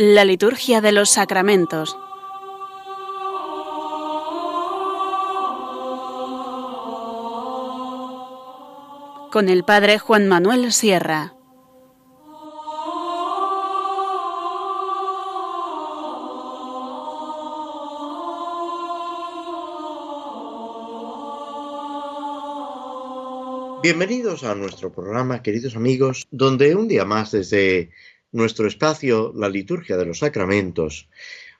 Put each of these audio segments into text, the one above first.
La liturgia de los sacramentos. Con el Padre Juan Manuel Sierra. Bienvenidos a nuestro programa, queridos amigos, donde un día más desde nuestro espacio, la liturgia de los sacramentos,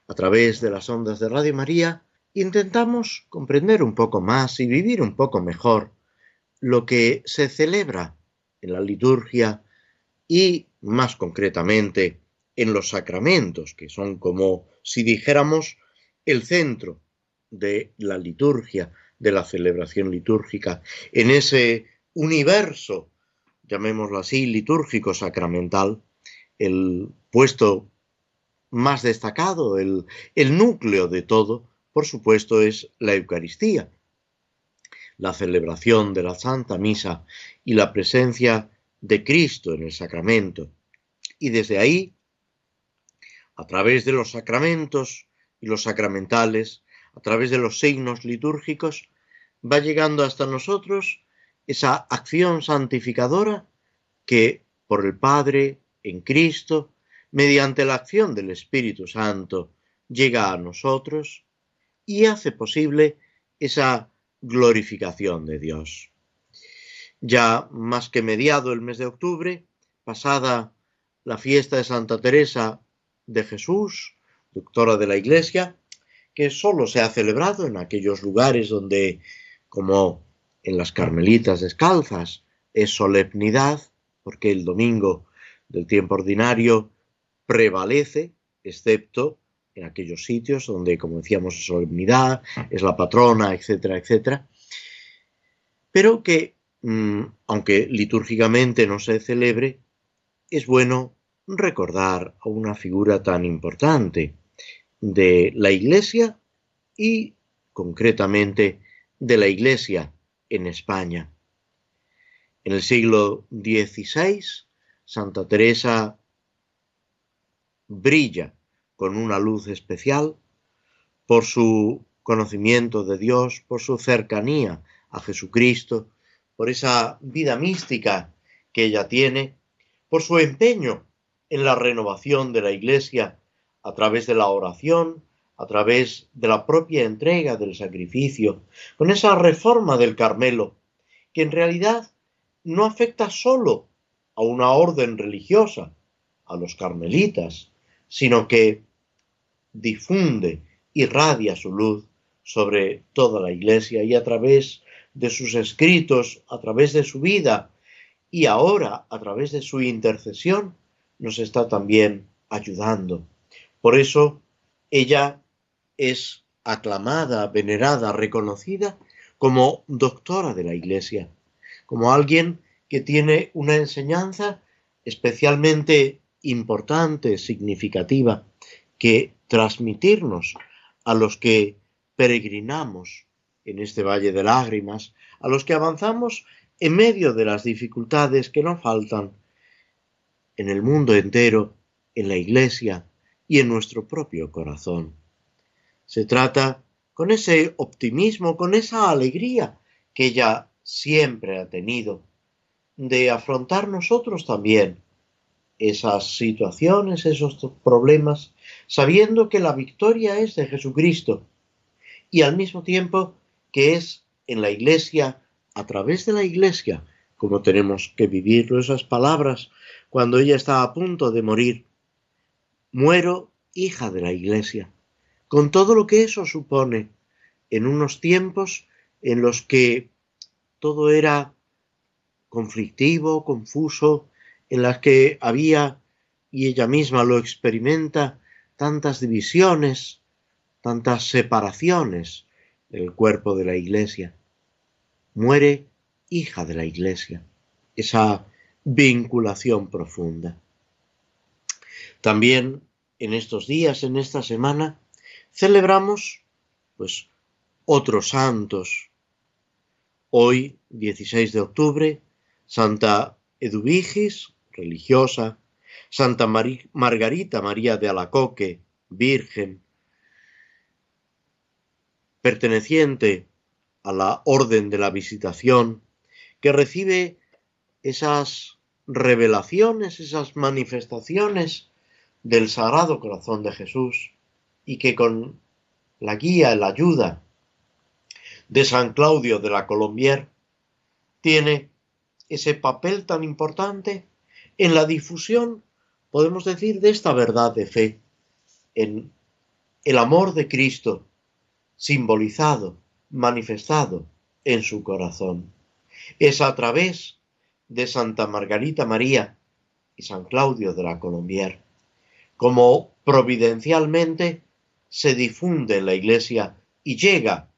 a través de las ondas de Radio María, intentamos comprender un poco más y vivir un poco mejor lo que se celebra en la liturgia y, más concretamente, en los sacramentos, que son como si dijéramos el centro de la liturgia, de la celebración litúrgica, en ese universo, llamémoslo así, litúrgico sacramental, el puesto más destacado, el, el núcleo de todo, por supuesto, es la Eucaristía, la celebración de la Santa Misa y la presencia de Cristo en el sacramento. Y desde ahí, a través de los sacramentos y los sacramentales, a través de los signos litúrgicos, va llegando hasta nosotros esa acción santificadora que por el Padre en Cristo, mediante la acción del Espíritu Santo, llega a nosotros y hace posible esa glorificación de Dios. Ya más que mediado el mes de octubre, pasada la fiesta de Santa Teresa de Jesús, doctora de la Iglesia, que solo se ha celebrado en aquellos lugares donde, como en las Carmelitas Descalzas es solemnidad, porque el domingo del tiempo ordinario prevalece, excepto en aquellos sitios donde, como decíamos, es solemnidad, es la patrona, etcétera, etcétera, pero que, mm, aunque litúrgicamente no se celebre, es bueno recordar a una figura tan importante de la Iglesia y concretamente de la Iglesia en España. En el siglo XVI, Santa Teresa brilla con una luz especial por su conocimiento de Dios, por su cercanía a Jesucristo, por esa vida mística que ella tiene, por su empeño en la renovación de la Iglesia a través de la oración, a través de la propia entrega del sacrificio, con esa reforma del Carmelo, que en realidad no afecta solo a una orden religiosa, a los carmelitas, sino que difunde, irradia su luz sobre toda la Iglesia y a través de sus escritos, a través de su vida y ahora a través de su intercesión, nos está también ayudando. Por eso ella es aclamada, venerada, reconocida como doctora de la Iglesia, como alguien que tiene una enseñanza especialmente importante, significativa, que transmitirnos a los que peregrinamos en este valle de lágrimas, a los que avanzamos en medio de las dificultades que nos faltan en el mundo entero, en la Iglesia y en nuestro propio corazón. Se trata con ese optimismo, con esa alegría que ella siempre ha tenido, de afrontar nosotros también esas situaciones, esos problemas, sabiendo que la victoria es de Jesucristo y al mismo tiempo que es en la iglesia, a través de la iglesia, como tenemos que vivir esas palabras cuando ella está a punto de morir. Muero hija de la iglesia con todo lo que eso supone en unos tiempos en los que todo era conflictivo, confuso, en las que había, y ella misma lo experimenta, tantas divisiones, tantas separaciones del cuerpo de la iglesia. Muere hija de la iglesia, esa vinculación profunda. También en estos días, en esta semana, celebramos pues otros santos. Hoy, 16 de octubre, Santa Eduvigis, religiosa, Santa Margarita María de Alacoque, Virgen, perteneciente a la Orden de la Visitación, que recibe esas revelaciones, esas manifestaciones del Sagrado Corazón de Jesús y que con la guía, la ayuda de San Claudio de la Colombier, tiene ese papel tan importante en la difusión, podemos decir, de esta verdad de fe, en el amor de Cristo simbolizado, manifestado en su corazón. Es a través de Santa Margarita María y San Claudio de la Colombier, como providencialmente se difunde en la Iglesia y llega,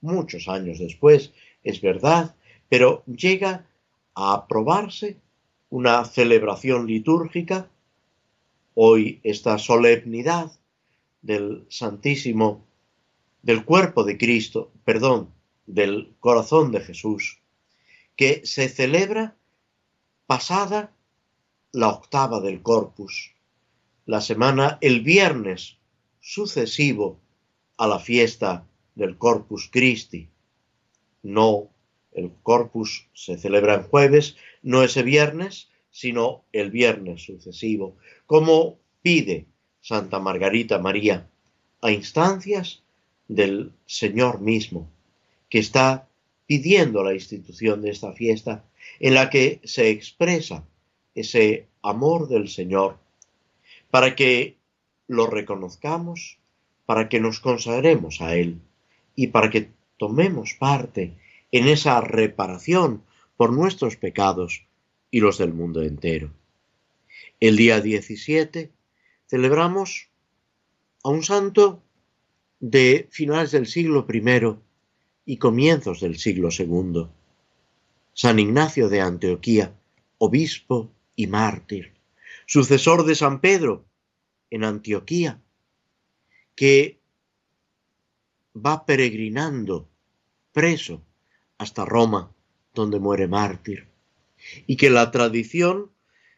muchos años después, es verdad, pero llega a aprobarse una celebración litúrgica, hoy esta solemnidad del Santísimo, del cuerpo de Cristo, perdón, del corazón de Jesús, que se celebra pasada la octava del corpus, la semana, el viernes sucesivo a la fiesta del Corpus Christi. No, el Corpus se celebra en jueves, no ese viernes, sino el viernes sucesivo, como pide Santa Margarita María a instancias del Señor mismo, que está pidiendo la institución de esta fiesta en la que se expresa ese amor del Señor, para que lo reconozcamos, para que nos consagremos a Él y para que tomemos parte en esa reparación por nuestros pecados y los del mundo entero. El día 17 celebramos a un santo de finales del siglo I y comienzos del siglo II, San Ignacio de Antioquía, obispo y mártir, sucesor de San Pedro en Antioquía, que va peregrinando preso hasta Roma, donde muere mártir, y que la tradición,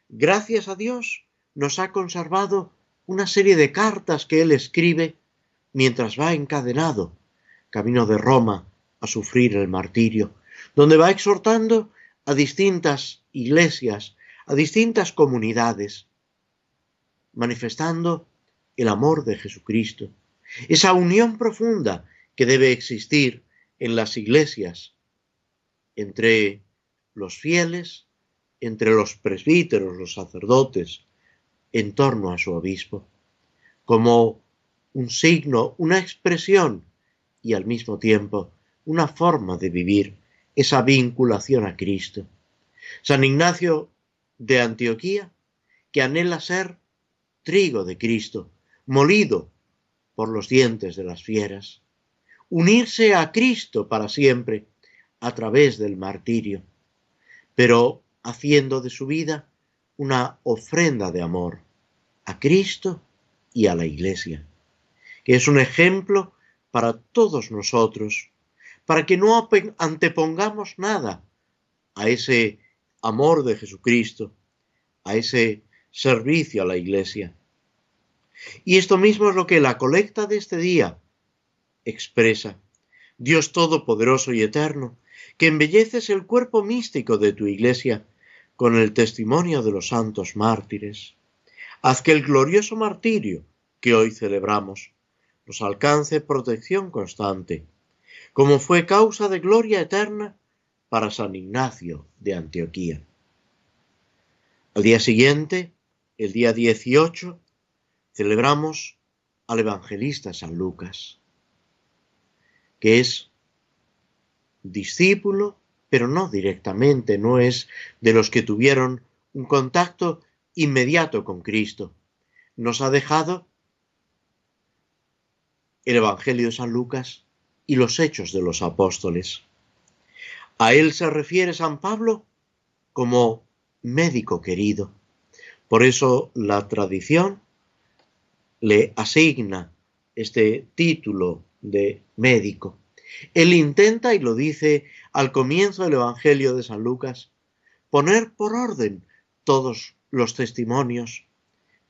gracias a Dios, nos ha conservado una serie de cartas que él escribe mientras va encadenado, camino de Roma, a sufrir el martirio, donde va exhortando a distintas iglesias, a distintas comunidades, manifestando el amor de Jesucristo, esa unión profunda que debe existir en las iglesias entre los fieles, entre los presbíteros, los sacerdotes, en torno a su obispo, como un signo, una expresión y al mismo tiempo una forma de vivir esa vinculación a Cristo. San Ignacio de Antioquía, que anhela ser trigo de Cristo, molido por los dientes de las fieras, unirse a Cristo para siempre a través del martirio, pero haciendo de su vida una ofrenda de amor a Cristo y a la Iglesia, que es un ejemplo para todos nosotros, para que no antepongamos nada a ese amor de Jesucristo, a ese servicio a la Iglesia. Y esto mismo es lo que la colecta de este día expresa. Dios Todopoderoso y Eterno, que embelleces el cuerpo místico de tu Iglesia con el testimonio de los santos mártires. Haz que el glorioso martirio que hoy celebramos nos alcance protección constante, como fue causa de gloria eterna para San Ignacio de Antioquía. Al día siguiente, el día 18, celebramos al evangelista San Lucas, que es discípulo, pero no directamente, no es de los que tuvieron un contacto inmediato con Cristo. Nos ha dejado el Evangelio de San Lucas y los hechos de los apóstoles. A él se refiere San Pablo como médico querido. Por eso la tradición le asigna este título de médico. Él intenta, y lo dice al comienzo del Evangelio de San Lucas, poner por orden todos los testimonios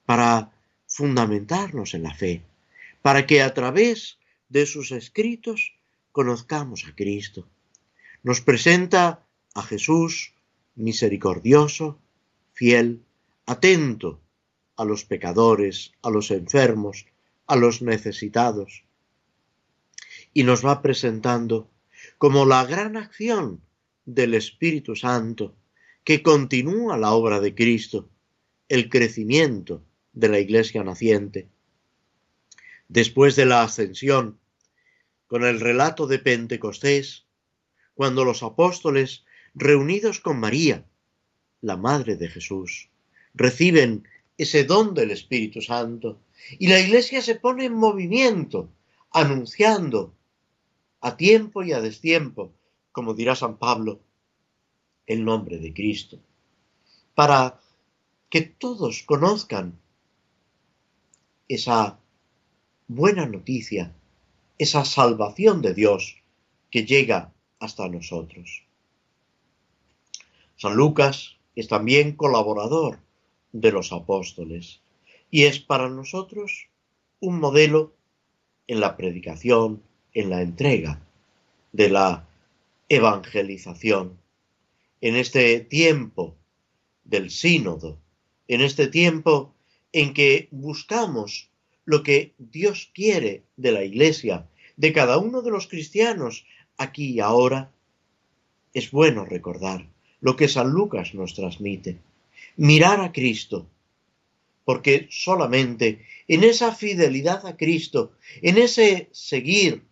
para fundamentarnos en la fe, para que a través de sus escritos conozcamos a Cristo. Nos presenta a Jesús misericordioso, fiel, atento a los pecadores, a los enfermos, a los necesitados. Y nos va presentando como la gran acción del Espíritu Santo que continúa la obra de Cristo, el crecimiento de la iglesia naciente. Después de la ascensión, con el relato de Pentecostés, cuando los apóstoles, reunidos con María, la Madre de Jesús, reciben ese don del Espíritu Santo y la iglesia se pone en movimiento, anunciando a tiempo y a destiempo, como dirá San Pablo, el nombre de Cristo, para que todos conozcan esa buena noticia, esa salvación de Dios que llega hasta nosotros. San Lucas es también colaborador de los apóstoles y es para nosotros un modelo en la predicación, en la entrega de la evangelización. En este tiempo del sínodo, en este tiempo en que buscamos lo que Dios quiere de la iglesia, de cada uno de los cristianos aquí y ahora, es bueno recordar lo que San Lucas nos transmite mirar a Cristo, porque solamente en esa fidelidad a Cristo, en ese seguir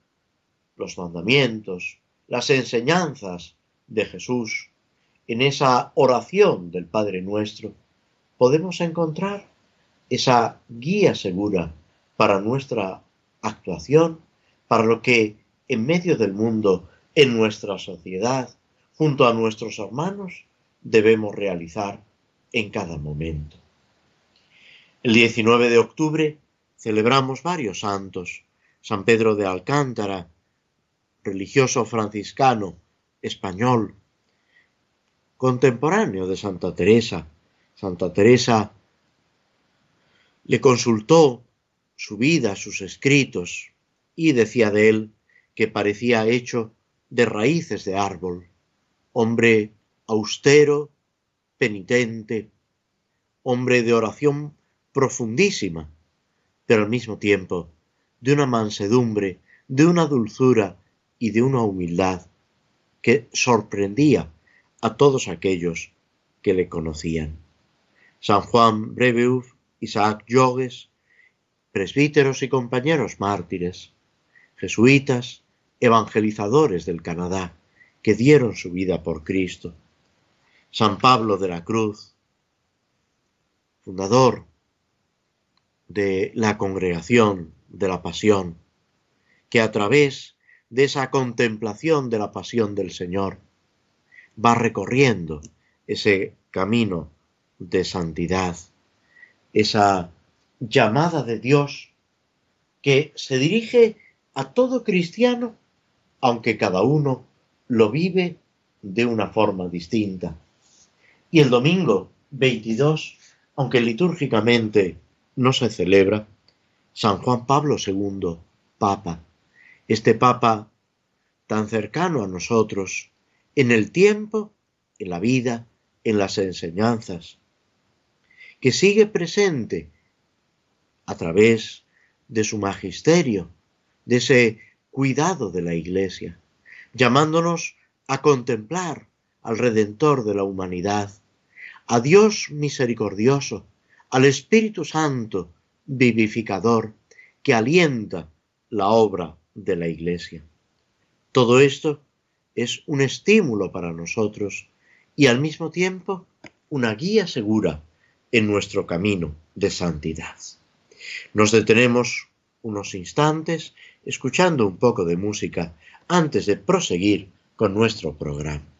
los mandamientos, las enseñanzas de Jesús, en esa oración del Padre nuestro, podemos encontrar esa guía segura para nuestra actuación, para lo que en medio del mundo, en nuestra sociedad, junto a nuestros hermanos, debemos realizar en cada momento. El 19 de octubre celebramos varios santos. San Pedro de Alcántara, religioso franciscano español, contemporáneo de Santa Teresa. Santa Teresa le consultó su vida, sus escritos, y decía de él que parecía hecho de raíces de árbol, hombre austero, penitente, hombre de oración profundísima, pero al mismo tiempo de una mansedumbre, de una dulzura y de una humildad que sorprendía a todos aquellos que le conocían. San Juan Brebeuf, Isaac Jogues, presbíteros y compañeros mártires, jesuitas, evangelizadores del Canadá, que dieron su vida por Cristo, San Pablo de la Cruz, fundador de la congregación de la pasión, que a través de esa contemplación de la pasión del Señor va recorriendo ese camino de santidad, esa llamada de Dios que se dirige a todo cristiano, aunque cada uno lo vive de una forma distinta. Y el domingo 22, aunque litúrgicamente no se celebra, San Juan Pablo II, Papa, este Papa tan cercano a nosotros en el tiempo, en la vida, en las enseñanzas, que sigue presente a través de su magisterio, de ese cuidado de la Iglesia, llamándonos a contemplar al Redentor de la humanidad, a Dios misericordioso, al Espíritu Santo vivificador que alienta la obra de la Iglesia. Todo esto es un estímulo para nosotros y al mismo tiempo una guía segura en nuestro camino de santidad. Nos detenemos unos instantes escuchando un poco de música antes de proseguir con nuestro programa.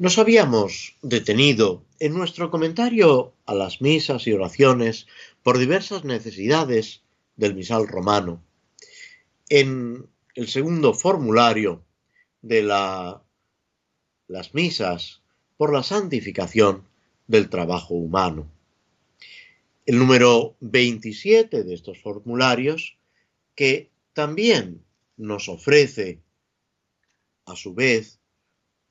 Nos habíamos detenido en nuestro comentario a las misas y oraciones por diversas necesidades del misal romano. En el segundo formulario de la, las misas por la santificación del trabajo humano. El número 27 de estos formularios, que también nos ofrece a su vez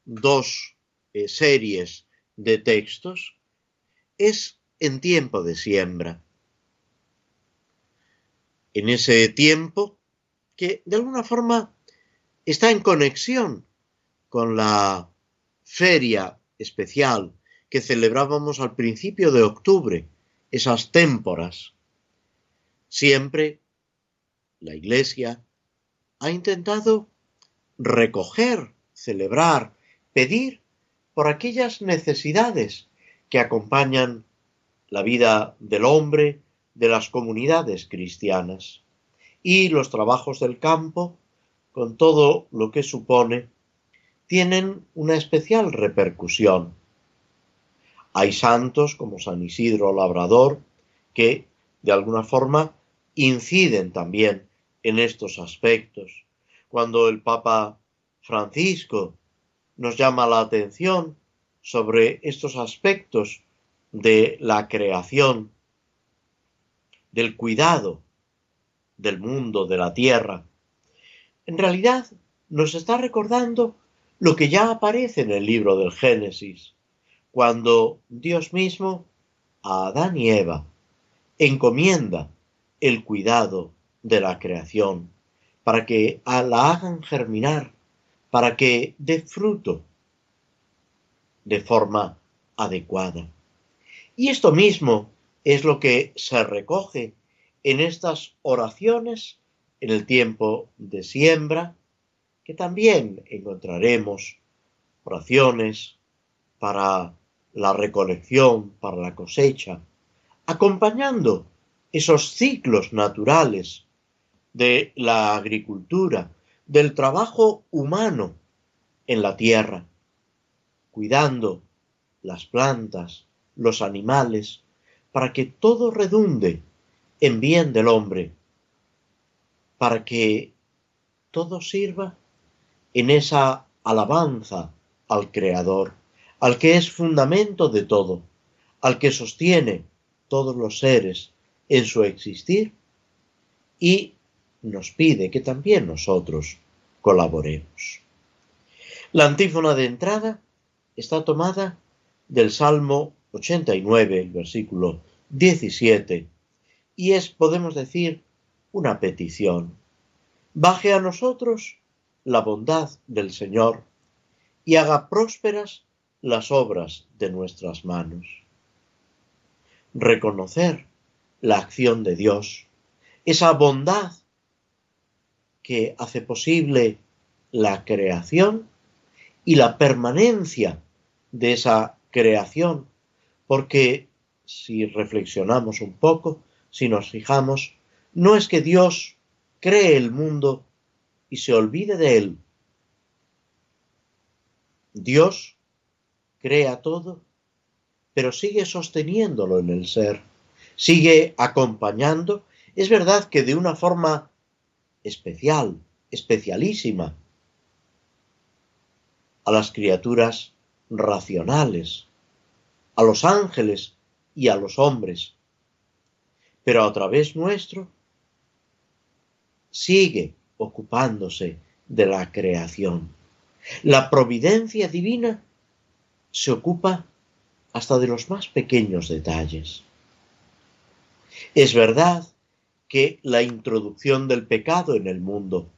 dos eh, series de textos es en tiempo de siembra. En ese tiempo que de alguna forma está en conexión con la feria especial que celebrábamos al principio de octubre, esas témporas. Siempre la Iglesia ha intentado recoger, celebrar, pedir por aquellas necesidades que acompañan la vida del hombre, de las comunidades cristianas y los trabajos del campo, con todo lo que supone, tienen una especial repercusión. Hay santos como San Isidro Labrador que, de alguna forma, inciden también en estos aspectos. Cuando el Papa Francisco nos llama la atención sobre estos aspectos de la creación, del cuidado del mundo, de la tierra. En realidad nos está recordando lo que ya aparece en el libro del Génesis, cuando Dios mismo a Adán y Eva encomienda el cuidado de la creación para que la hagan germinar para que dé fruto de forma adecuada. Y esto mismo es lo que se recoge en estas oraciones en el tiempo de siembra, que también encontraremos oraciones para la recolección, para la cosecha, acompañando esos ciclos naturales de la agricultura, del trabajo humano en la tierra, cuidando las plantas, los animales, para que todo redunde en bien del hombre, para que todo sirva en esa alabanza al Creador, al que es fundamento de todo, al que sostiene todos los seres en su existir y nos pide que también nosotros colaboremos. La antífona de entrada está tomada del Salmo 89, el versículo 17, y es, podemos decir, una petición. Baje a nosotros la bondad del Señor y haga prósperas las obras de nuestras manos. Reconocer la acción de Dios, esa bondad que hace posible la creación y la permanencia de esa creación, porque si reflexionamos un poco, si nos fijamos, no es que Dios cree el mundo y se olvide de él. Dios crea todo, pero sigue sosteniéndolo en el ser, sigue acompañando. Es verdad que de una forma especial, especialísima, a las criaturas racionales, a los ángeles y a los hombres, pero a través nuestro sigue ocupándose de la creación. La providencia divina se ocupa hasta de los más pequeños detalles. Es verdad que la introducción del pecado en el mundo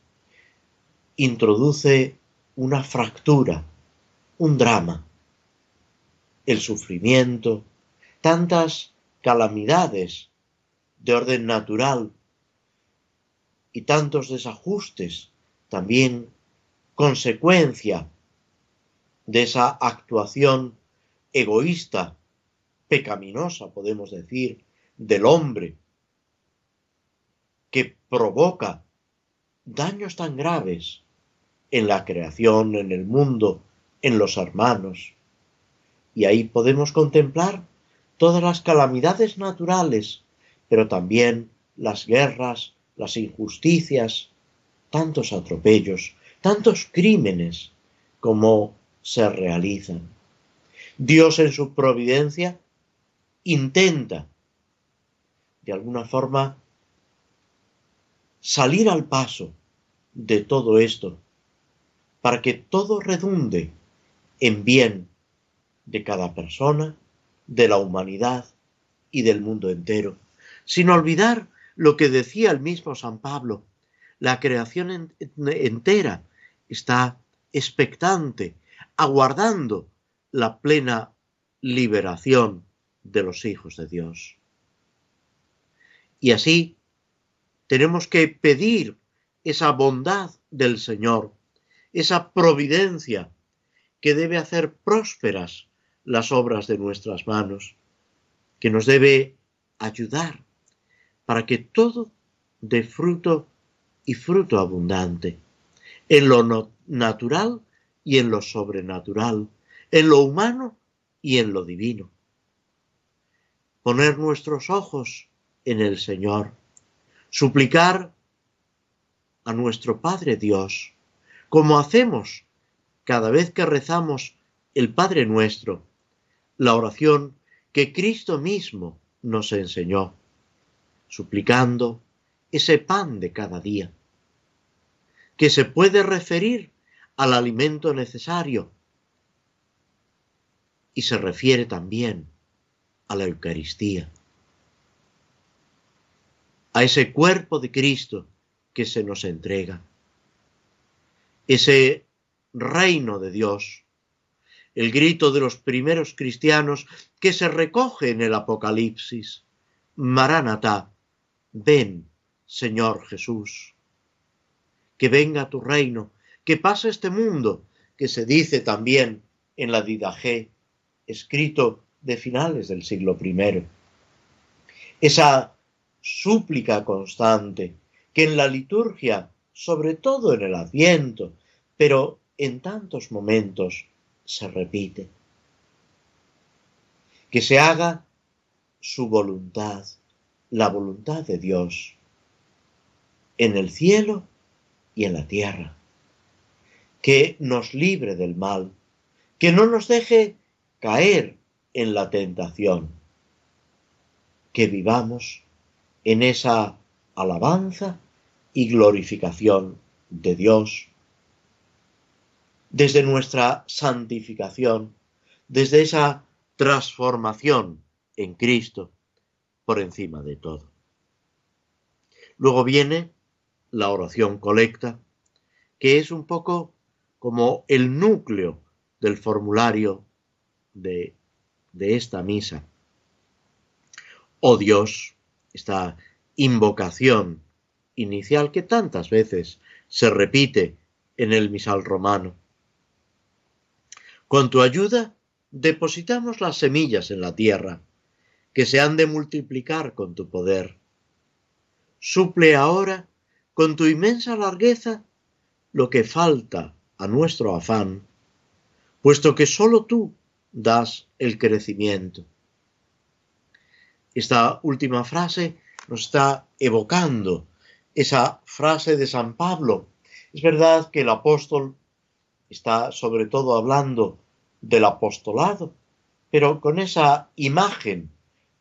introduce una fractura, un drama, el sufrimiento, tantas calamidades de orden natural y tantos desajustes, también consecuencia de esa actuación egoísta, pecaminosa, podemos decir, del hombre que provoca daños tan graves en la creación, en el mundo, en los hermanos, Y ahí podemos contemplar todas las calamidades naturales, pero también las guerras, las injusticias, tantos atropellos, tantos crímenes como se realizan. Dios en su providencia intenta de alguna forma salir al paso de todo esto para que todo redunde en bien de cada persona, de la humanidad y del mundo entero, sin olvidar lo que decía el mismo San Pablo, la creación entera está expectante, aguardando la plena liberación de los hijos de Dios. Y así tenemos que pedir esa bondad del Señor, esa providencia que debe hacer prósperas las obras de nuestras manos, que nos debe ayudar para que todo dé fruto y fruto abundante, en lo natural y en lo sobrenatural, en lo humano y en lo divino. Poner nuestros ojos en el Señor, suplicar a nuestro Padre Dios, como hacemos cada vez que rezamos el Padre nuestro, la oración que Cristo mismo nos enseñó, suplicando ese pan de cada día, que se puede referir al alimento necesario y se refiere también a la Eucaristía, a ese cuerpo de Cristo que se nos entrega, ese reino de Dios, el grito de los primeros cristianos que se recoge en el Apocalipsis, Maranatá, ven, Señor Jesús, que venga tu reino, que pase este mundo, que se dice también en la Didajé, escrito de finales del siglo I. Esa súplica constante que en la liturgia, sobre todo en el Adviento, pero en tantos momentos se repite. Que se haga su voluntad, la voluntad de Dios, en el cielo y en la tierra. Que nos libre del mal, que no nos deje caer en la tentación, que vivamos en esa alabanza y glorificación de Dios, desde nuestra santificación, desde esa transformación en Cristo por encima de todo. Luego viene la oración colecta, que es un poco como el núcleo del formulario de, de esta misa. Oh Dios, esta invocación inicial que tantas veces se repite en el misal romano. Con tu ayuda depositamos las semillas en la tierra, que se han de multiplicar con tu poder. Suple ahora, con tu inmensa largueza, lo que falta a nuestro afán, puesto que sólo tú das el crecimiento. Esta última frase nos está evocando esa frase de San Pablo. Es verdad que el apóstol está sobre todo hablando del apostolado, pero con esa imagen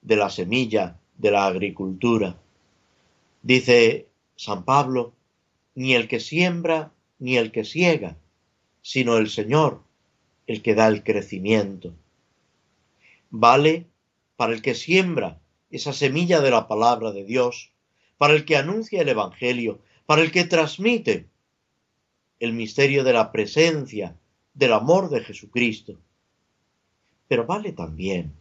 de la semilla de la agricultura. Dice San Pablo, ni el que siembra ni el que ciega, sino el Señor, el que da el crecimiento. Vale para el que siembra esa semilla de la palabra de Dios, para el que anuncia el Evangelio, para el que transmite el misterio de la presencia, del amor de Jesucristo. Pero vale también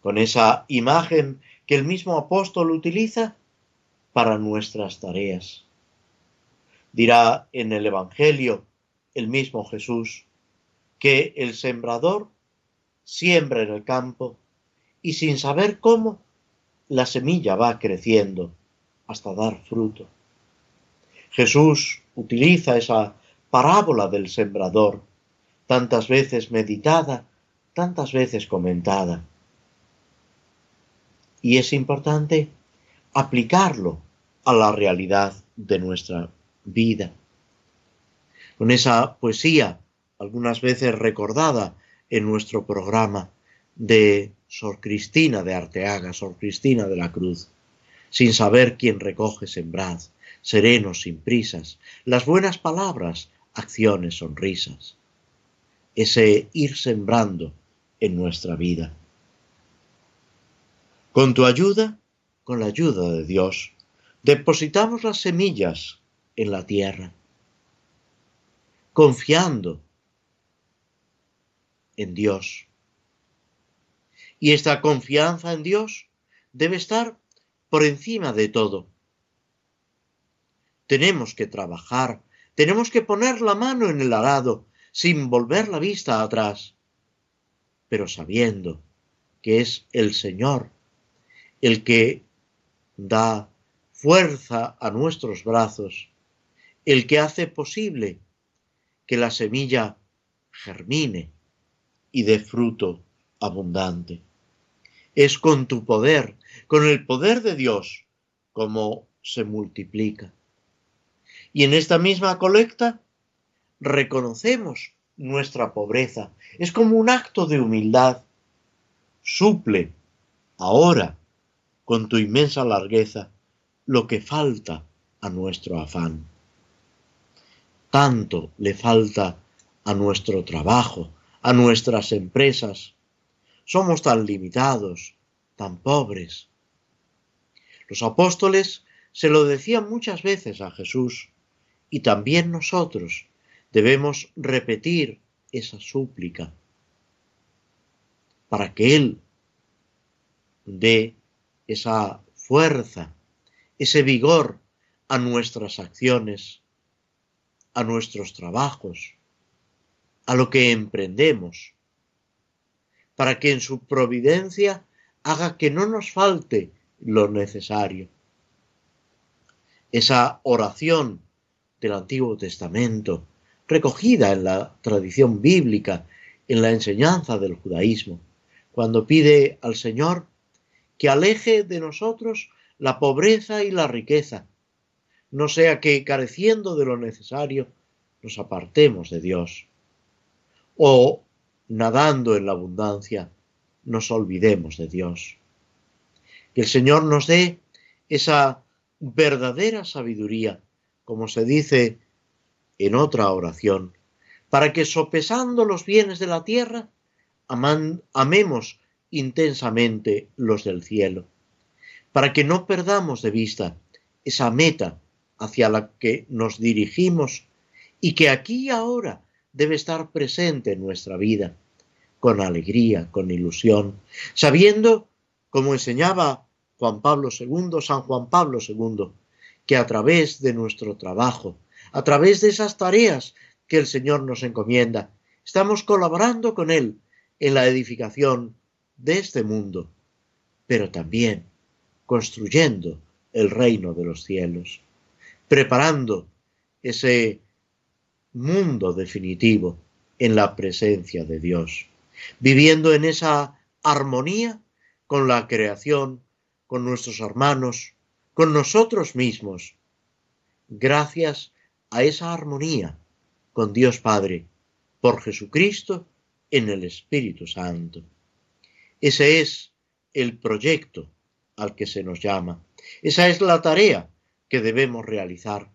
con esa imagen que el mismo apóstol utiliza para nuestras tareas. Dirá en el Evangelio el mismo Jesús que el sembrador siembra en el campo y sin saber cómo la semilla va creciendo hasta dar fruto. Jesús utiliza esa parábola del sembrador, tantas veces meditada tantas veces comentada. Y es importante aplicarlo a la realidad de nuestra vida. Con esa poesía, algunas veces recordada en nuestro programa de Sor Cristina de Arteaga, Sor Cristina de la Cruz, sin saber quién recoge sembrad, serenos sin prisas, las buenas palabras, acciones, sonrisas. Ese ir sembrando en nuestra vida. Con tu ayuda, con la ayuda de Dios, depositamos las semillas en la tierra, confiando en Dios. Y esta confianza en Dios debe estar por encima de todo. Tenemos que trabajar, tenemos que poner la mano en el arado sin volver la vista atrás, pero sabiendo que es el Señor el que da fuerza a nuestros brazos, el que hace posible que la semilla germine y dé fruto abundante. Es con tu poder, con el poder de Dios, como se multiplica. Y en esta misma colecta reconocemos nuestra pobreza. Es como un acto de humildad. Suple ahora, con tu inmensa largueza, lo que falta a nuestro afán. Tanto le falta a nuestro trabajo, a nuestras empresas. Somos tan limitados, tan pobres. Los apóstoles se lo decían muchas veces a Jesús y también nosotros debemos repetir esa súplica para que Él dé esa fuerza, ese vigor a nuestras acciones, a nuestros trabajos, a lo que emprendemos, para que en su providencia haga que no nos falte lo necesario. Esa oración del Antiguo Testamento, recogida en la tradición bíblica, en la enseñanza del judaísmo, cuando pide al Señor que aleje de nosotros la pobreza y la riqueza, no sea que careciendo de lo necesario nos apartemos de Dios, o nadando en la abundancia nos olvidemos de Dios. Que el Señor nos dé esa verdadera sabiduría, como se dice en otra oración, para que sopesando los bienes de la tierra, amemos intensamente los del cielo, para que no perdamos de vista esa meta hacia la que nos dirigimos y que aquí y ahora debe estar presente en nuestra vida, con alegría, con ilusión, sabiendo, como enseñaba Juan Pablo II, San Juan Pablo II, que a través de nuestro trabajo, a través de esas tareas que el Señor nos encomienda, estamos colaborando con Él en la edificación de este mundo, pero también construyendo el reino de los cielos, preparando ese mundo definitivo en la presencia de Dios, viviendo en esa armonía con la creación, con nuestros hermanos, con nosotros mismos, gracias a esa armonía con Dios Padre, por Jesucristo en el Espíritu Santo. Ese es el proyecto al que se nos llama. Esa es la tarea que debemos realizar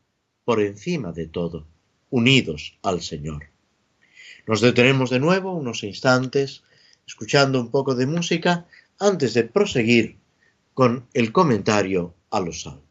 por encima de todo, unidos al Señor. Nos detenemos de nuevo unos instantes escuchando un poco de música antes de proseguir con el comentario a los salmos.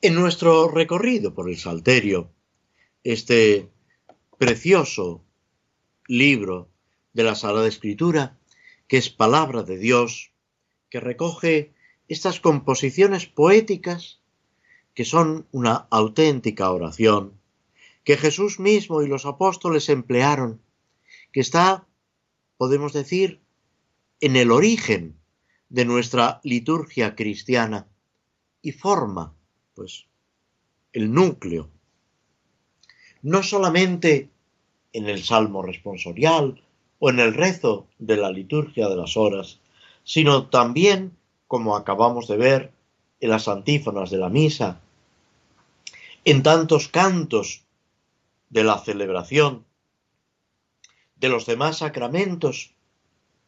En nuestro recorrido por el Salterio, este precioso libro de la Sagrada Escritura, que es palabra de Dios, que recoge estas composiciones poéticas que son una auténtica oración, que Jesús mismo y los apóstoles emplearon, que está, podemos decir, en el origen de nuestra liturgia cristiana y forma, pues, el núcleo, no solamente en el salmo responsorial o en el rezo de la liturgia de las horas, sino también, como acabamos de ver, en las antífonas de la misa, en tantos cantos de la celebración de los demás sacramentos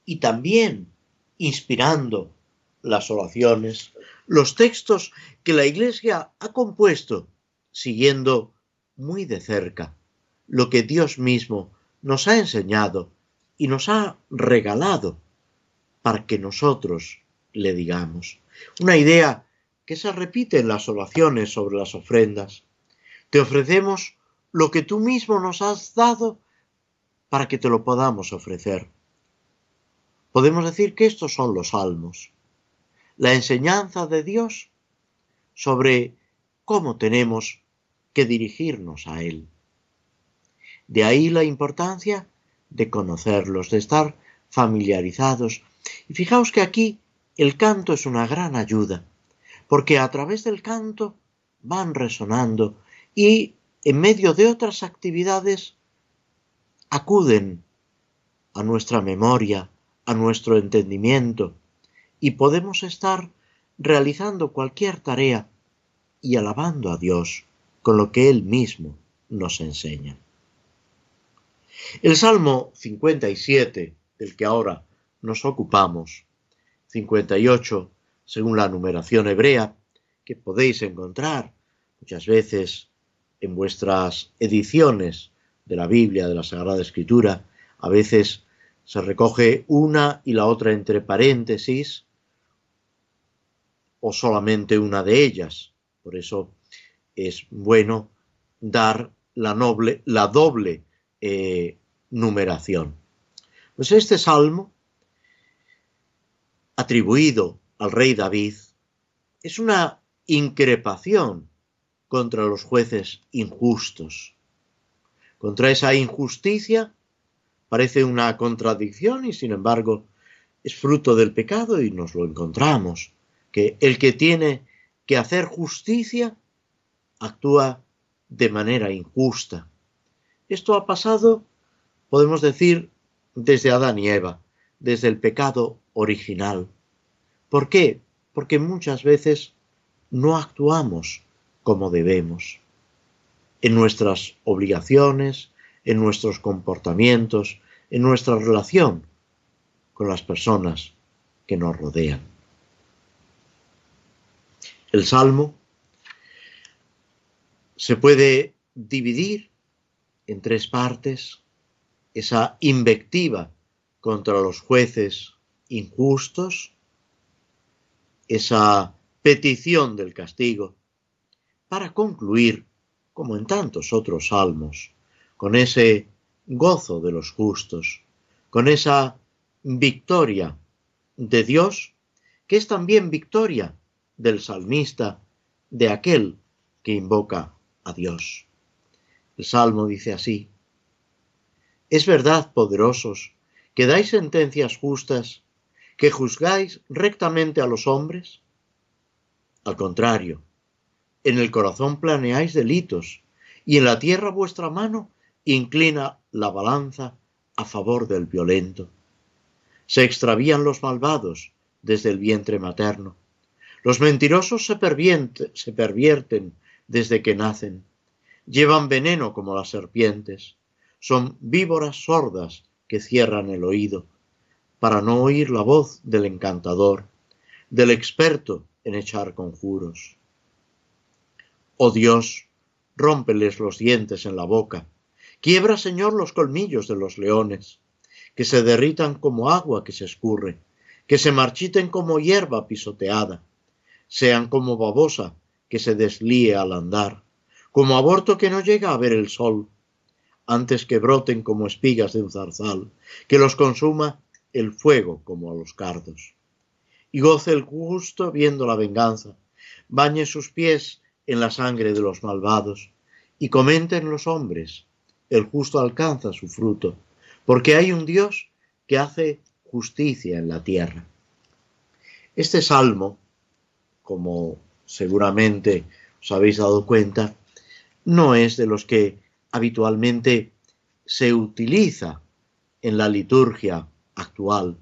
y también inspirando las oraciones, los textos que la Iglesia ha compuesto siguiendo muy de cerca lo que Dios mismo nos ha enseñado y nos ha regalado para que nosotros le digamos. Una idea que se repite en las oraciones sobre las ofrendas. Te ofrecemos lo que tú mismo nos has dado para que te lo podamos ofrecer. Podemos decir que estos son los salmos, la enseñanza de Dios sobre cómo tenemos que dirigirnos a Él. De ahí la importancia de conocerlos, de estar familiarizados. Y fijaos que aquí el canto es una gran ayuda, porque a través del canto van resonando y en medio de otras actividades acuden a nuestra memoria, a nuestro entendimiento, y podemos estar realizando cualquier tarea y alabando a Dios con lo que Él mismo nos enseña. El Salmo 57, del que ahora nos ocupamos, 58 según la numeración hebrea, que podéis encontrar muchas veces en vuestras ediciones de la Biblia, de la Sagrada Escritura, a veces se recoge una y la otra entre paréntesis o solamente una de ellas. Por eso es bueno dar la, noble, la doble eh, numeración. Pues este salmo, atribuido al rey David, es una increpación contra los jueces injustos. Contra esa injusticia parece una contradicción y sin embargo es fruto del pecado y nos lo encontramos, que el que tiene que hacer justicia actúa de manera injusta. Esto ha pasado, podemos decir, desde Adán y Eva, desde el pecado original. ¿Por qué? Porque muchas veces no actuamos como debemos en nuestras obligaciones, en nuestros comportamientos, en nuestra relación con las personas que nos rodean. El Salmo se puede dividir en tres partes esa invectiva contra los jueces injustos, esa petición del castigo, para concluir, como en tantos otros salmos, con ese gozo de los justos, con esa victoria de Dios, que es también victoria del salmista, de aquel que invoca a Dios. El Salmo dice así, Es verdad, poderosos, que dais sentencias justas, que juzgáis rectamente a los hombres. Al contrario, en el corazón planeáis delitos, y en la tierra vuestra mano inclina la balanza a favor del violento. Se extravían los malvados desde el vientre materno. Los mentirosos se, pervierten desde que nacen. Llevan veneno como las serpientes. Son víboras sordas que cierran el oído para no oír la voz del encantador, del experto en echar conjuros. Oh Dios, rómpeles los dientes en la boca, quiebra, Señor, los colmillos de los leones, que se derritan como agua que se escurre, que se marchiten como hierba pisoteada, sean como babosa que se deslíe al andar, como aborto que no llega a ver el sol, antes que broten como espigas de un zarzal, que los consuma el fuego como a los cardos. Y goce el justo viendo la venganza, bañe sus pies en la sangre de los malvados, y comenten los hombres, el justo alcanza su fruto, porque hay un Dios que hace justicia en la tierra. Este salmo, como seguramente os habéis dado cuenta, no es de los que habitualmente se utiliza en la liturgia actual,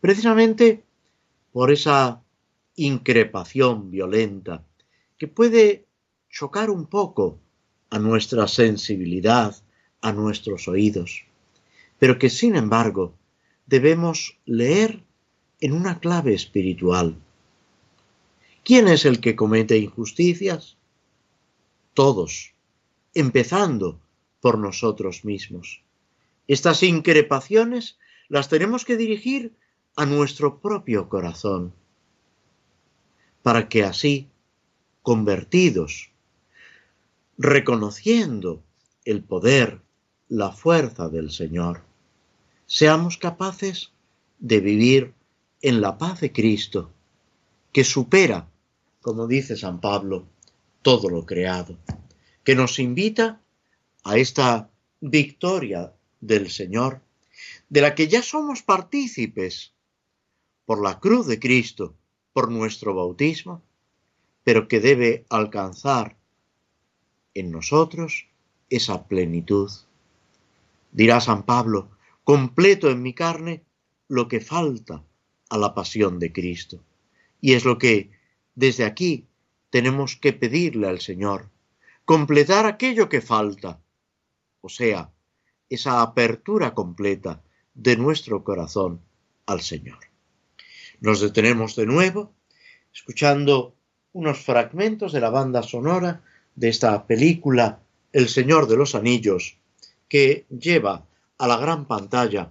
precisamente por esa increpación violenta que puede chocar un poco a nuestra sensibilidad, a nuestros oídos, pero que sin embargo debemos leer en una clave espiritual. ¿Quién es el que comete injusticias? Todos, empezando por nosotros mismos. Estas increpaciones las tenemos que dirigir a nuestro propio corazón, para que así, convertidos, reconociendo el poder, la fuerza del Señor, seamos capaces de vivir en la paz de Cristo, que supera, como dice San Pablo, todo lo creado, que nos invita a esta victoria del Señor, de la que ya somos partícipes por la cruz de Cristo, por nuestro bautismo, pero que debe alcanzar en nosotros esa plenitud. Dirá San Pablo, completo en mi carne lo que falta a la pasión de Cristo. Y es lo que desde aquí tenemos que pedirle al Señor, completar aquello que falta, o sea, esa apertura completa de nuestro corazón al Señor. Nos detenemos de nuevo escuchando unos fragmentos de la banda sonora de esta película El Señor de los Anillos, que lleva a la gran pantalla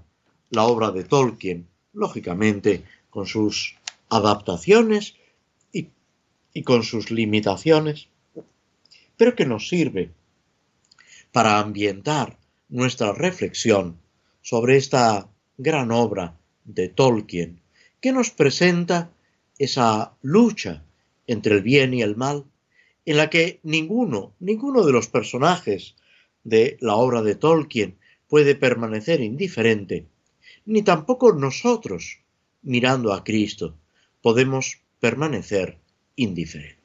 la obra de Tolkien, lógicamente con sus adaptaciones y, con sus limitaciones, pero que nos sirve para ambientar nuestra reflexión sobre esta gran obra de Tolkien, que nos presenta esa lucha entre el bien y el mal, en la que ninguno, ninguno de los personajes de la obra de Tolkien puede permanecer indiferente, ni tampoco nosotros, mirando a Cristo, podemos permanecer indiferentes.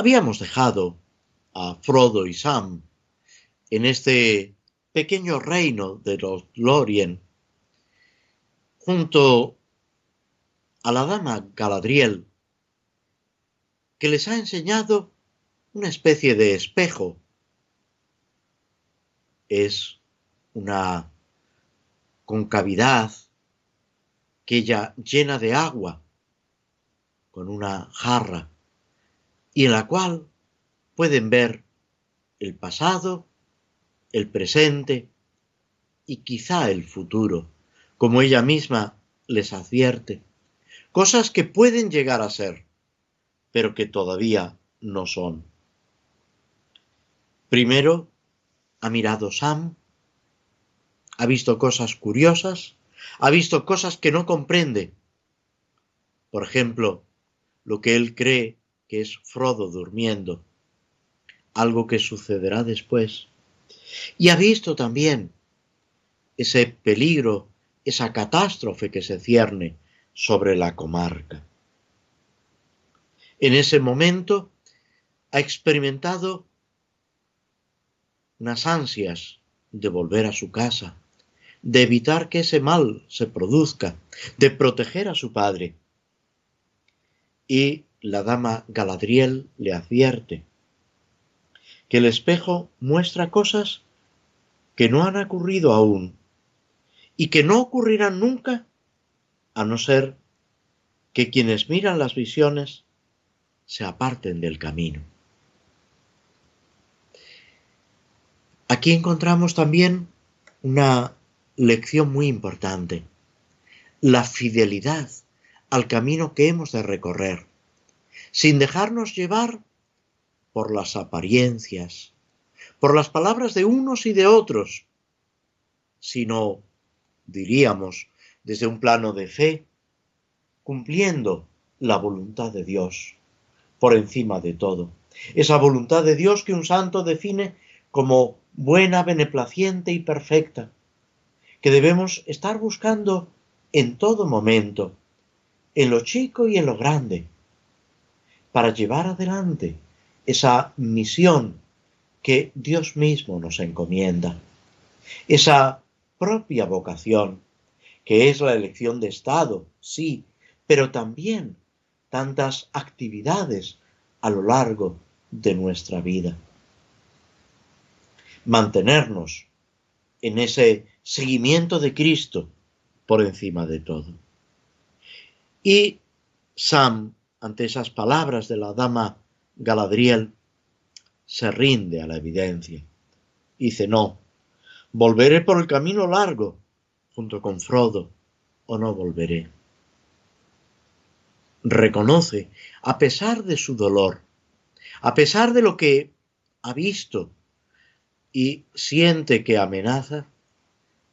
Habíamos dejado a Frodo y Sam en este pequeño reino de los Lorien junto a la dama Galadriel que les ha enseñado una especie de espejo. Es una concavidad que ella llena de agua con una jarra y en la cual pueden ver el pasado, el presente y quizá el futuro, como ella misma les advierte, cosas que pueden llegar a ser, pero que todavía no son. Primero, ha mirado Sam, ha visto cosas curiosas, ha visto cosas que no comprende. Por ejemplo, lo que él cree que es Frodo durmiendo, algo que sucederá después. Y ha visto también ese peligro, esa catástrofe que se cierne sobre la comarca. En ese momento ha experimentado unas ansias de volver a su casa, de evitar que ese mal se produzca, de proteger a su padre. Y la dama Galadriel le advierte que el espejo muestra cosas que no han ocurrido aún y que no ocurrirán nunca a no ser que quienes miran las visiones se aparten del camino. Aquí encontramos también una lección muy importante, la fidelidad al camino que hemos de recorrer, sin dejarnos llevar por las apariencias, por las palabras de unos y de otros, sino, diríamos, desde un plano de fe, cumpliendo la voluntad de Dios por encima de todo. Esa voluntad de Dios que un santo define como buena, beneplaciente y perfecta, que debemos estar buscando en todo momento, en lo chico y en lo grande, para llevar adelante esa misión que Dios mismo nos encomienda, esa propia vocación, que es la elección de Estado, sí, pero también tantas actividades a lo largo de nuestra vida. Mantenernos en ese seguimiento de Cristo por encima de todo. Y Sam, ante esas palabras de la dama Galadriel, se rinde a la evidencia. Dice, no, volveré por el camino largo junto con Frodo, o no volveré reconoce, a pesar de su dolor, a pesar de lo que ha visto y siente que amenaza,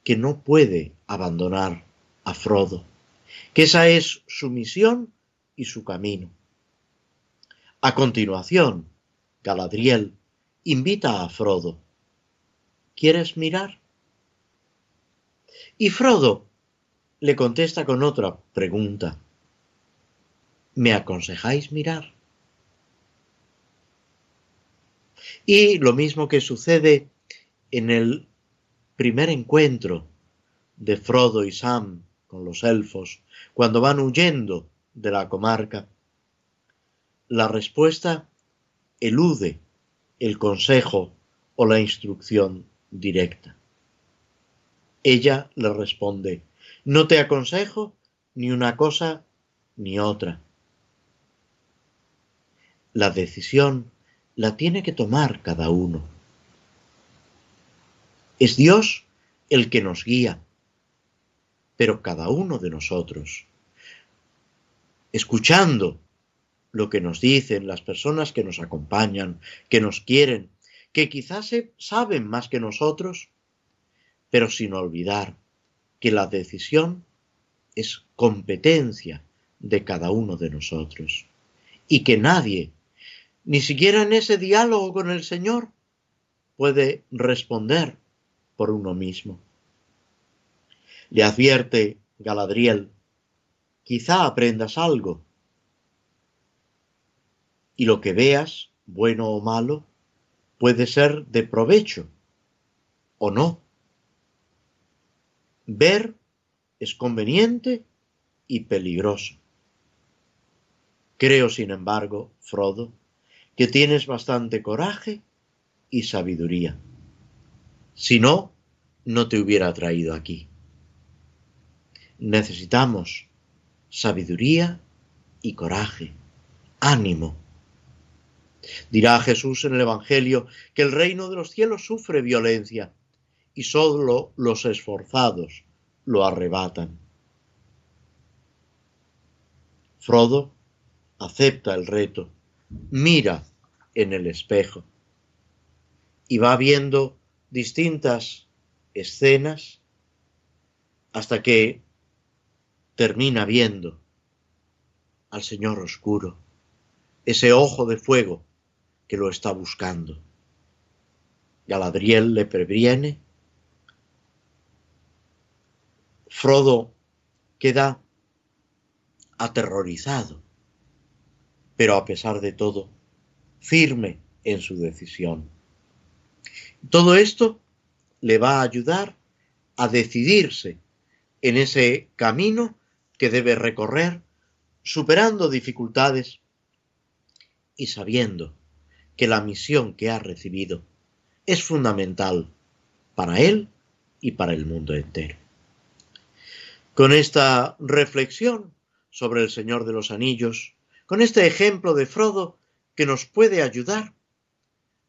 que no puede abandonar a Frodo, que esa es su misión y su camino. A continuación, Galadriel invita a Frodo. ¿Quieres mirar? Y Frodo le contesta con otra pregunta. ¿Me aconsejáis mirar? Y lo mismo que sucede en el primer encuentro de Frodo y Sam con los elfos, cuando van huyendo de la comarca, la respuesta elude el consejo o la instrucción directa. Ella le responde, no te aconsejo ni una cosa ni otra. La decisión la tiene que tomar cada uno. Es Dios el que nos guía, pero cada uno de nosotros, escuchando lo que nos dicen las personas que nos acompañan, que nos quieren, que quizás saben más que nosotros, pero sin olvidar que la decisión es competencia de cada uno de nosotros y que nadie ni siquiera en ese diálogo con el Señor puede responder por uno mismo. Le advierte Galadriel, quizá aprendas algo y lo que veas bueno o malo, puede ser de provecho o no. Ver es conveniente y peligroso. Creo, sin embargo, Frodo, que tienes bastante coraje y sabiduría. Si no, no te hubiera traído aquí. Necesitamos sabiduría y coraje, ánimo. Dirá Jesús en el Evangelio que el reino de los cielos sufre violencia y solo los esforzados lo arrebatan. Frodo acepta el reto, mira en el espejo y va viendo distintas escenas hasta que termina viendo al Señor oscuro, ese ojo de fuego que lo está buscando. Galadriel le previene. Frodo queda aterrorizado, pero a pesar de todo, firme en su decisión. Todo esto le va a ayudar a decidirse en ese camino que debe recorrer, superando dificultades y sabiendo que la misión que ha recibido es fundamental para él y para el mundo entero. Con esta reflexión sobre el Señor de los Anillos, con este ejemplo de Frodo que nos puede ayudar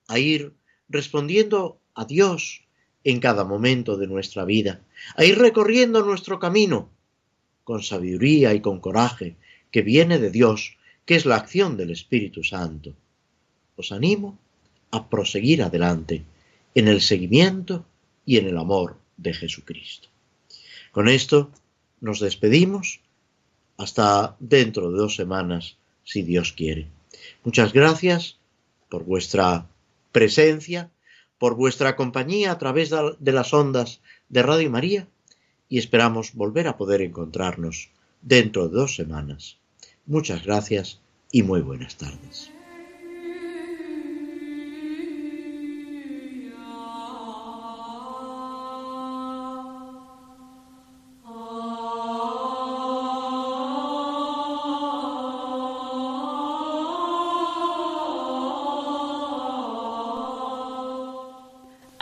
a ir respondiendo a Dios en cada momento de nuestra vida, a ir recorriendo nuestro camino con sabiduría y con coraje que viene de Dios, que es la acción del Espíritu Santo. Os animo a proseguir adelante en el seguimiento y en el amor de Jesucristo. Con esto nos despedimos hasta dentro de dos semanas, si Dios quiere. Muchas gracias por vuestra presencia, por vuestra compañía a través de las ondas de Radio María y esperamos volver a poder encontrarnos dentro de dos semanas. Muchas gracias y muy buenas tardes.